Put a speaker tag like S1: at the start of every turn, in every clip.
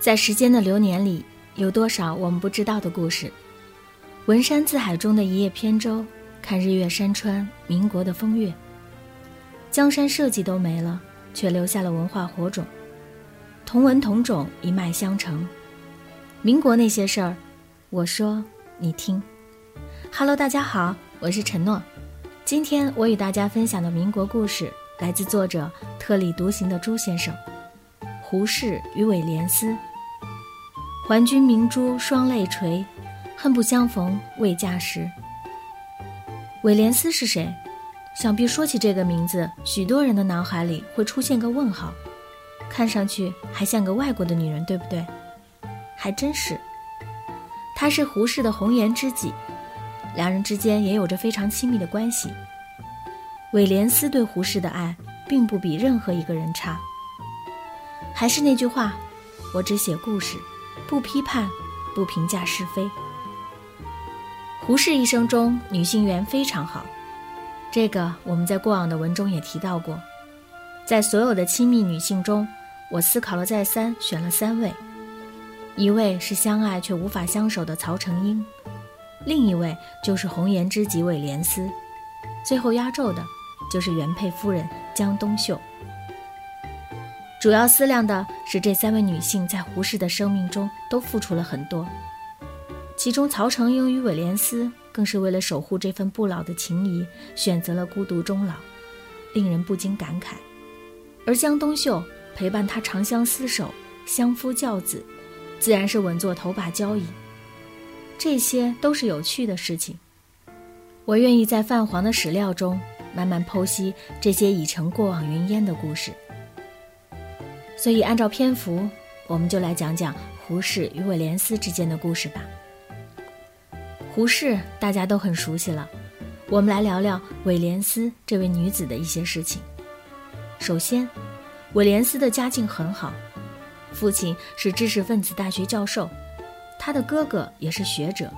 S1: 在时间的流年里，有多少我们不知道的故事？文山字海中的一叶扁舟，看日月山川，民国的风月。江山社稷都没了，却留下了文化火种。同文同种，一脉相承。民国那些事儿，我说你听。Hello，大家好，我是陈诺。今天我与大家分享的民国故事，来自作者特立独行的朱先生。胡适与韦莲思。还君明珠双泪垂，恨不相逢未嫁时。韦莲斯是谁？想必说起这个名字，许多人的脑海里会出现个问号，看上去还像个外国的女人，对不对？还真是。她是胡适的红颜知己，两人之间也有着非常亲密的关系。韦莲斯对胡适的爱，并不比任何一个人差。还是那句话，我只写故事。不批判，不评价是非。胡适一生中女性缘非常好，这个我们在过往的文中也提到过。在所有的亲密女性中，我思考了再三，选了三位：一位是相爱却无法相守的曹成英，另一位就是红颜知己韦莲思，最后压轴的就是原配夫人江冬秀。主要思量的是，这三位女性在胡适的生命中都付出了很多，其中曹成英与韦莲司更是为了守护这份不老的情谊，选择了孤独终老，令人不禁感慨。而江冬秀陪伴他长相厮守，相夫教子，自然是稳坐头把交椅。这些都是有趣的事情，我愿意在泛黄的史料中慢慢剖析这些已成过往云烟的故事。所以，按照篇幅，我们就来讲讲胡适与韦莲司之间的故事吧。胡适大家都很熟悉了，我们来聊聊韦莲司这位女子的一些事情。首先，韦莲司的家境很好，父亲是知识分子大学教授，他的哥哥也是学者，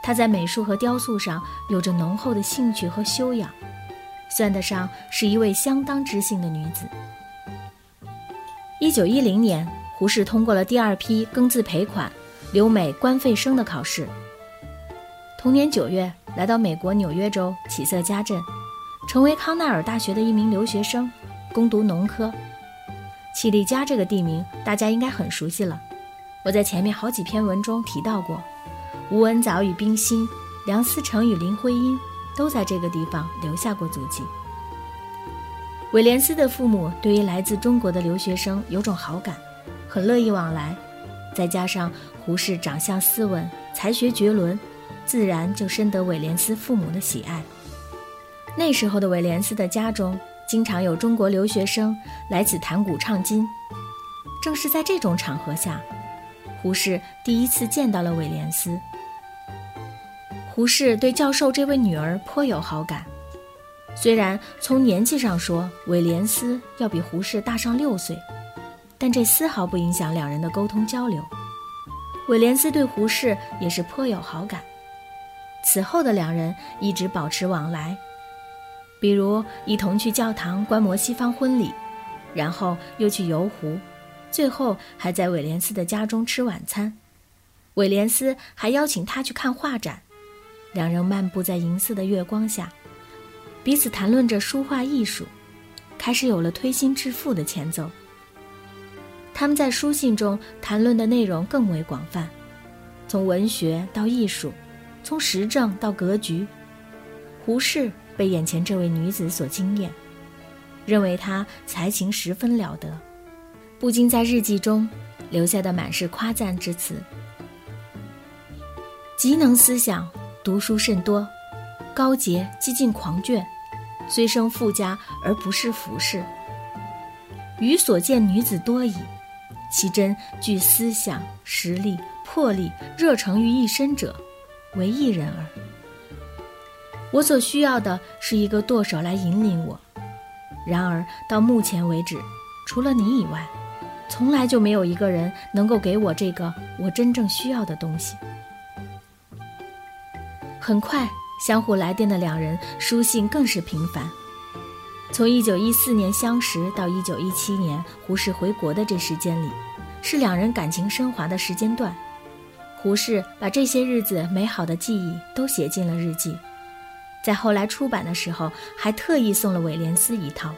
S1: 他在美术和雕塑上有着浓厚的兴趣和修养，算得上是一位相当知性的女子。一九一零年，胡适通过了第二批庚子赔款留美官费生的考试。同年九月，来到美国纽约州起色家镇，成为康奈尔大学的一名留学生，攻读农科。起立家这个地名，大家应该很熟悉了。我在前面好几篇文中提到过，吴文藻与冰心，梁思成与林徽因，都在这个地方留下过足迹。韦廉斯的父母对于来自中国的留学生有种好感，很乐意往来，再加上胡适长相斯文，才学绝伦，自然就深得韦廉斯父母的喜爱。那时候的韦廉斯的家中，经常有中国留学生来此弹古唱今。正是在这种场合下，胡适第一次见到了韦廉斯。胡适对教授这位女儿颇有好感。虽然从年纪上说，威廉斯要比胡适大上六岁，但这丝毫不影响两人的沟通交流。威廉斯对胡适也是颇有好感，此后的两人一直保持往来，比如一同去教堂观摩西方婚礼，然后又去游湖，最后还在威廉斯的家中吃晚餐。威廉斯还邀请他去看画展，两人漫步在银色的月光下。彼此谈论着书画艺术，开始有了推心置腹的前奏。他们在书信中谈论的内容更为广泛，从文学到艺术，从时政到格局。胡适被眼前这位女子所惊艳，认为她才情十分了得，不禁在日记中留下的满是夸赞之词：极能思想，读书甚多。高洁几近狂狷，虽生富家而不是服饰。余所见女子多矣，其真具思想、实力、魄力、热诚于一身者，唯一人耳。我所需要的是一个舵手来引领我。然而到目前为止，除了你以外，从来就没有一个人能够给我这个我真正需要的东西。很快。相互来电的两人，书信更是频繁。从一九一四年相识到一九一七年胡适回国的这时间里，是两人感情升华的时间段。胡适把这些日子美好的记忆都写进了日记，在后来出版的时候，还特意送了韦廉斯一套，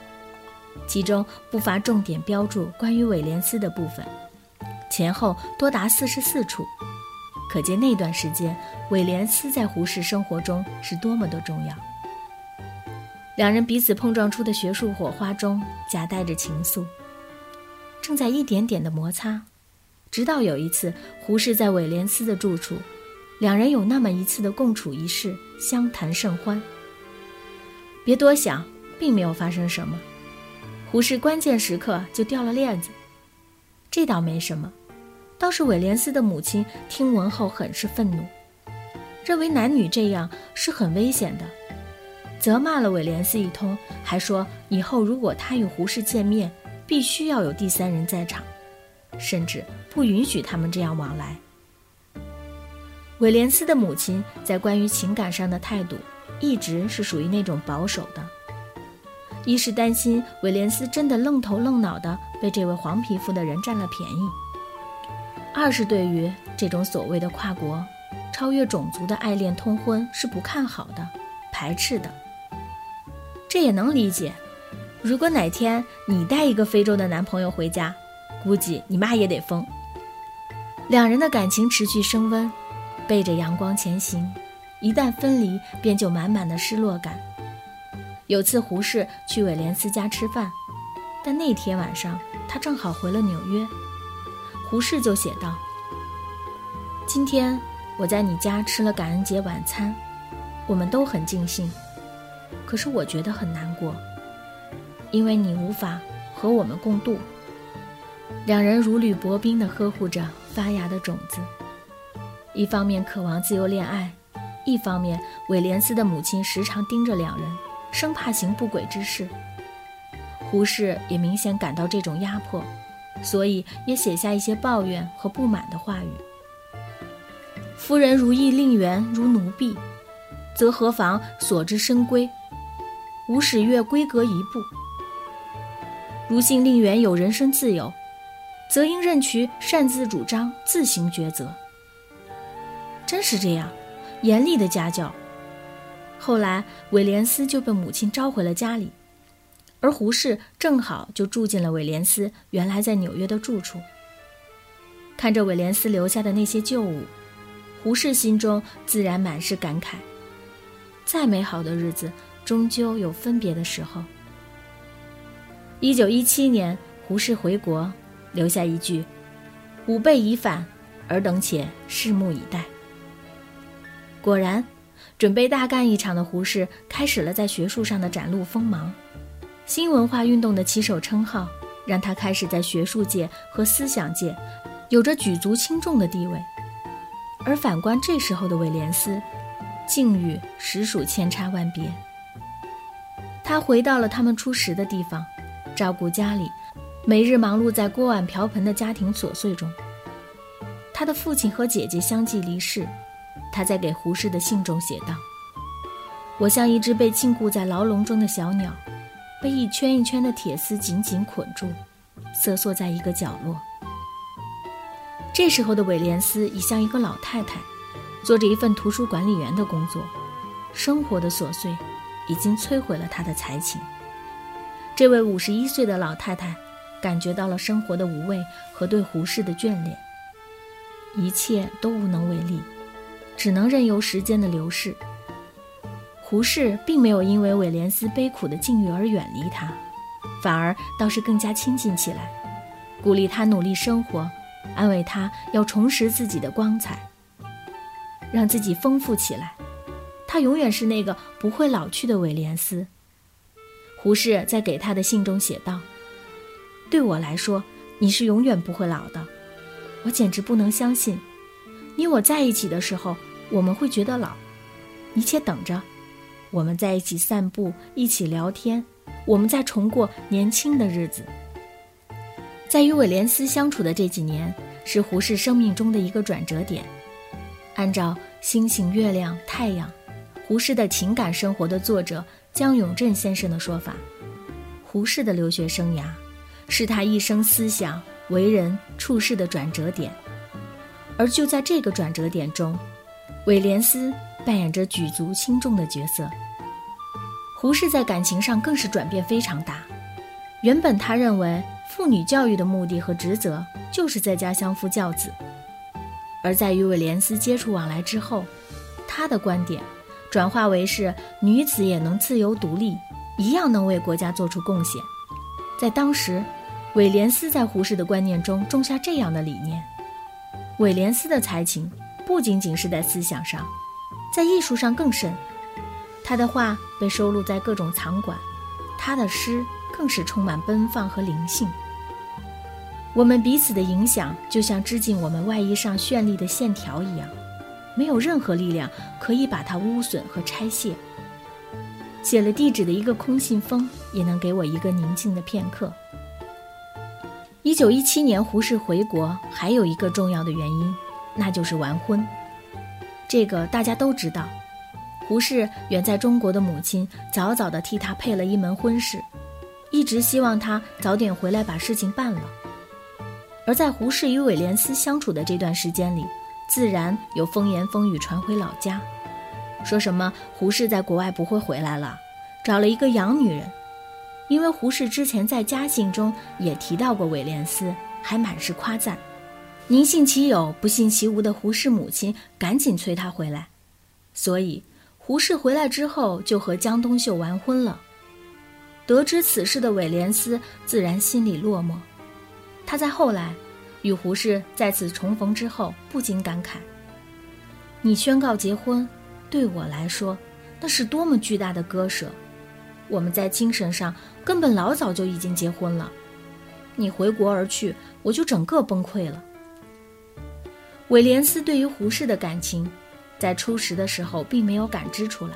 S1: 其中不乏重点标注关于韦廉斯的部分，前后多达四十四处，可见那段时间韦廉斯在胡适生活中是多么的重要。两人彼此碰撞出的学术火花中夹带着情愫，正在一点点的摩擦。直到有一次，胡适在韦廉斯的住处，两人有那么一次的共处一室，相谈甚欢。别多想，并没有发生什么。胡适关键时刻就掉了链子，这倒没什么，倒是韦廉斯的母亲听闻后很是愤怒，认为男女这样是很危险的，责骂了韦廉斯一通，还说以后如果他与胡适见面，必须要有第三人在场。甚至不允许他们这样往来。韦廉斯的母亲在关于情感上的态度，一直是属于那种保守的。一是担心韦廉斯真的愣头愣脑的被这位黄皮肤的人占了便宜；二是对于这种所谓的跨国、超越种族的爱恋通婚是不看好的、排斥的。这也能理解，如果哪天你带一个非洲的男朋友回家。估计你妈也得疯。两人的感情持续升温，背着阳光前行，一旦分离，便就满满的失落感。有次胡适去韦廉斯家吃饭，但那天晚上他正好回了纽约，胡适就写道：“今天我在你家吃了感恩节晚餐，我们都很尽兴，可是我觉得很难过，因为你无法和我们共度。”两人如履薄冰地呵护着发芽的种子，一方面渴望自由恋爱，一方面韦廉斯的母亲时常盯着两人，生怕行不轨之事。胡适也明显感到这种压迫，所以也写下一些抱怨和不满的话语。夫人如意令媛如奴婢，则何妨所之深闺？吾使月闺阁一步。如信令媛有人身自由。则应任其擅自主张，自行抉择。真是这样，严厉的家教。后来，威廉斯就被母亲召回了家里，而胡适正好就住进了韦廉斯原来在纽约的住处。看着韦廉斯留下的那些旧物，胡适心中自然满是感慨。再美好的日子，终究有分别的时候。一九一七年，胡适回国。留下一句：“吾辈已返，尔等且拭目以待。”果然，准备大干一场的胡适开始了在学术上的展露锋芒。新文化运动的旗手称号，让他开始在学术界和思想界有着举足轻重的地位。而反观这时候的韦廉斯，境遇实属千差万别。他回到了他们初识的地方，照顾家里。每日忙碌在锅碗瓢盆的家庭琐碎中，他的父亲和姐姐相继离世。他在给胡适的信中写道：“我像一只被禁锢在牢笼中的小鸟，被一圈一圈的铁丝紧紧捆住，瑟缩在一个角落。”这时候的韦廉斯已像一个老太太，做着一份图书管理员的工作。生活的琐碎已经摧毁了他的才情。这位五十一岁的老太太。感觉到了生活的无味和对胡适的眷恋，一切都无能为力，只能任由时间的流逝。胡适并没有因为韦廉斯悲苦的境遇而远离他，反而倒是更加亲近起来，鼓励他努力生活，安慰他要重拾自己的光彩，让自己丰富起来。他永远是那个不会老去的韦廉斯。胡适在给他的信中写道。对我来说，你是永远不会老的。我简直不能相信，你我在一起的时候，我们会觉得老。你且等着，我们在一起散步，一起聊天，我们在重过年轻的日子。在与韦廉斯相处的这几年，是胡适生命中的一个转折点。按照《星星、月亮、太阳》，胡适的情感生活的作者江永镇先生的说法，胡适的留学生涯。是他一生思想为人处事的转折点。而就在这个转折点中，韦廉斯扮演着举足轻重的角色。胡适在感情上更是转变非常大。原本他认为妇女教育的目的和职责就是在家相夫教子，而在与韦廉斯接触往来之后，他的观点转化为是女子也能自由独立，一样能为国家做出贡献。在当时，韦廉斯在胡适的观念中种下这样的理念。韦廉斯的才情不仅仅是在思想上，在艺术上更甚。他的画被收录在各种藏馆，他的诗。更是充满奔放和灵性。我们彼此的影响，就像织进我们外衣上绚丽的线条一样，没有任何力量可以把它污损和拆卸。写了地址的一个空信封，也能给我一个宁静的片刻。一九一七年，胡适回国还有一个重要的原因，那就是完婚。这个大家都知道，胡适远在中国的母亲早早地替他配了一门婚事。一直希望他早点回来把事情办了。而在胡适与韦廉斯相处的这段时间里，自然有风言风语传回老家，说什么胡适在国外不会回来了，找了一个洋女人。因为胡适之前在家信中也提到过韦廉斯，还满是夸赞。宁信其有，不信其无的胡适母亲赶紧催他回来，所以胡适回来之后就和江冬秀完婚了。得知此事的韦廉斯自然心里落寞，他在后来与胡适再次重逢之后，不禁感慨：“你宣告结婚，对我来说，那是多么巨大的割舍！我们在精神上根本老早就已经结婚了，你回国而去，我就整个崩溃了。”韦廉斯对于胡适的感情，在初识的时候并没有感知出来。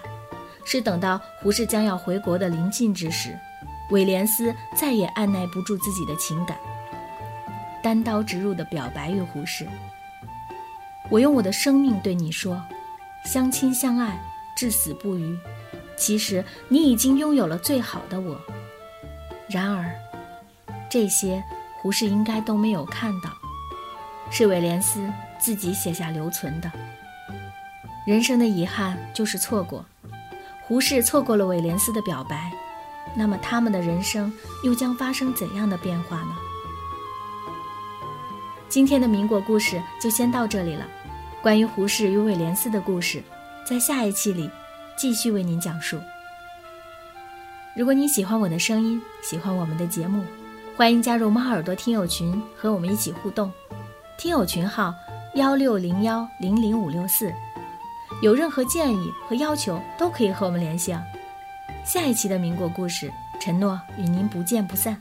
S1: 是等到胡适将要回国的临近之时，韦廉斯再也按耐不住自己的情感，单刀直入地表白于胡适：“我用我的生命对你说，相亲相爱，至死不渝。其实你已经拥有了最好的我。然而，这些胡适应该都没有看到，是韦廉斯自己写下留存的。人生的遗憾就是错过。”胡适错过了韦廉斯的表白，那么他们的人生又将发生怎样的变化呢？今天的民国故事就先到这里了。关于胡适与韦廉斯的故事，在下一期里继续为您讲述。如果你喜欢我的声音，喜欢我们的节目，欢迎加入猫耳朵听友群，和我们一起互动。听友群号：幺六零幺零零五六四。有任何建议和要求，都可以和我们联系啊！下一期的民国故事，承诺与您不见不散。